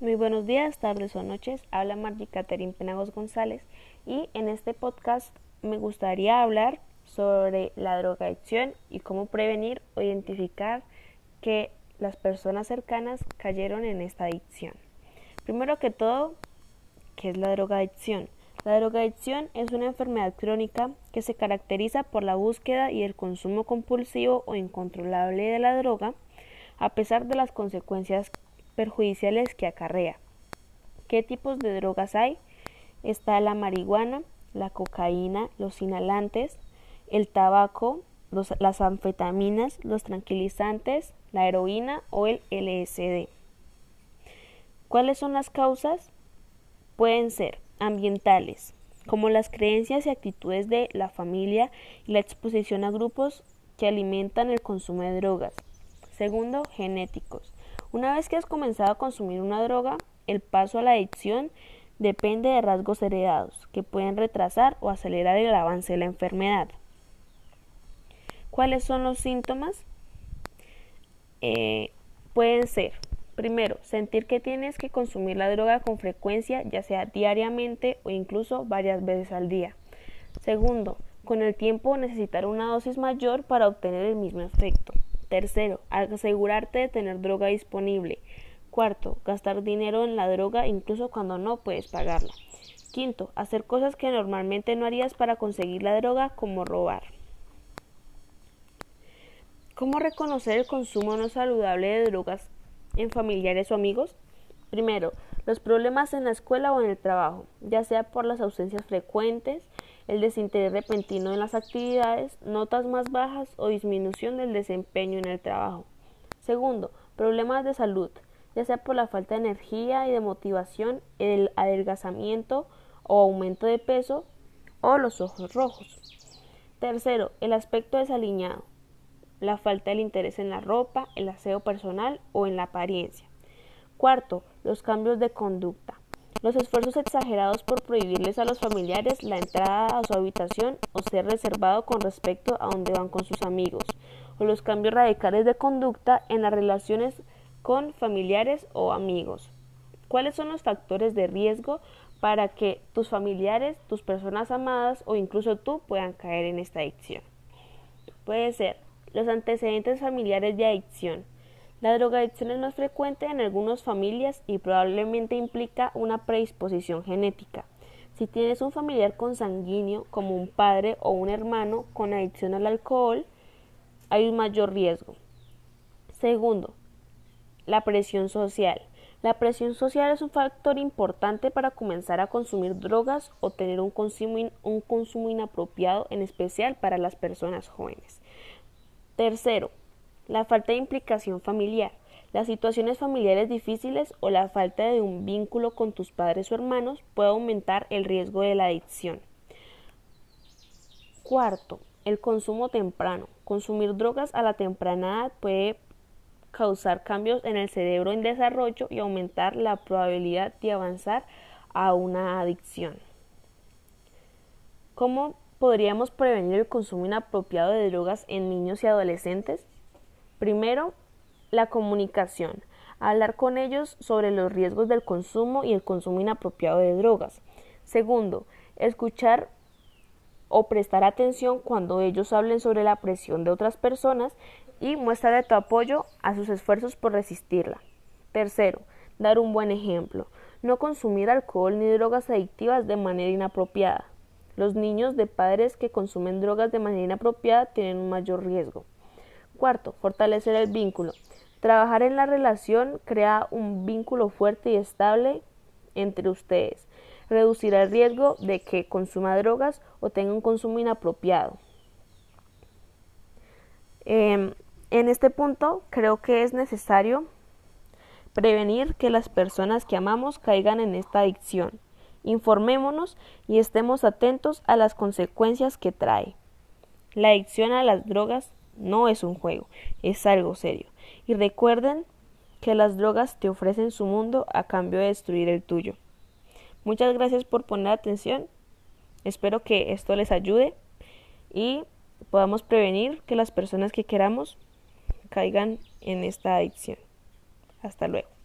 Muy buenos días, tardes o noches. Habla Margie Caterín Penagos González y en este podcast me gustaría hablar sobre la drogadicción y cómo prevenir o identificar que las personas cercanas cayeron en esta adicción. Primero que todo, ¿qué es la drogadicción? La drogadicción es una enfermedad crónica que se caracteriza por la búsqueda y el consumo compulsivo o incontrolable de la droga, a pesar de las consecuencias perjudiciales que acarrea. ¿Qué tipos de drogas hay? Está la marihuana, la cocaína, los inhalantes, el tabaco, las anfetaminas, los tranquilizantes, la heroína o el LSD. ¿Cuáles son las causas? Pueden ser ambientales, como las creencias y actitudes de la familia y la exposición a grupos que alimentan el consumo de drogas. Segundo, genéticos. Una vez que has comenzado a consumir una droga, el paso a la adicción depende de rasgos heredados que pueden retrasar o acelerar el avance de la enfermedad. ¿Cuáles son los síntomas? Eh, pueden ser, primero, sentir que tienes que consumir la droga con frecuencia, ya sea diariamente o incluso varias veces al día. Segundo, con el tiempo necesitar una dosis mayor para obtener el mismo efecto. Tercero, asegurarte de tener droga disponible. Cuarto, gastar dinero en la droga incluso cuando no puedes pagarla. Quinto, hacer cosas que normalmente no harías para conseguir la droga como robar. ¿Cómo reconocer el consumo no saludable de drogas en familiares o amigos? Primero, los problemas en la escuela o en el trabajo, ya sea por las ausencias frecuentes, el desinterés repentino en las actividades, notas más bajas o disminución del desempeño en el trabajo. Segundo, problemas de salud, ya sea por la falta de energía y de motivación, el adelgazamiento o aumento de peso o los ojos rojos. Tercero, el aspecto desaliñado, la falta del interés en la ropa, el aseo personal o en la apariencia. Cuarto, los cambios de conducta, los esfuerzos exagerados por prohibirles a los familiares la entrada a su habitación o ser reservado con respecto a dónde van con sus amigos, o los cambios radicales de conducta en las relaciones con familiares o amigos. ¿Cuáles son los factores de riesgo para que tus familiares, tus personas amadas o incluso tú puedan caer en esta adicción? Puede ser los antecedentes familiares de adicción, la drogadicción es más frecuente en algunas familias y probablemente implica una predisposición genética. Si tienes un familiar consanguíneo, como un padre o un hermano con adicción al alcohol, hay un mayor riesgo. Segundo, la presión social. La presión social es un factor importante para comenzar a consumir drogas o tener consumo, un consumo inapropiado, en especial para las personas jóvenes. Tercero, la falta de implicación familiar, las situaciones familiares difíciles o la falta de un vínculo con tus padres o hermanos puede aumentar el riesgo de la adicción. Cuarto, el consumo temprano. Consumir drogas a la temprana edad puede causar cambios en el cerebro en desarrollo y aumentar la probabilidad de avanzar a una adicción. ¿Cómo podríamos prevenir el consumo inapropiado de drogas en niños y adolescentes? Primero, la comunicación. Hablar con ellos sobre los riesgos del consumo y el consumo inapropiado de drogas. Segundo, escuchar o prestar atención cuando ellos hablen sobre la presión de otras personas y muestra tu apoyo a sus esfuerzos por resistirla. Tercero, dar un buen ejemplo. No consumir alcohol ni drogas adictivas de manera inapropiada. Los niños de padres que consumen drogas de manera inapropiada tienen un mayor riesgo. Cuarto, fortalecer el vínculo. Trabajar en la relación crea un vínculo fuerte y estable entre ustedes. Reducirá el riesgo de que consuma drogas o tenga un consumo inapropiado. Em, en este punto creo que es necesario prevenir que las personas que amamos caigan en esta adicción. Informémonos y estemos atentos a las consecuencias que trae. La adicción a las drogas no es un juego, es algo serio. Y recuerden que las drogas te ofrecen su mundo a cambio de destruir el tuyo. Muchas gracias por poner atención. Espero que esto les ayude y podamos prevenir que las personas que queramos caigan en esta adicción. Hasta luego.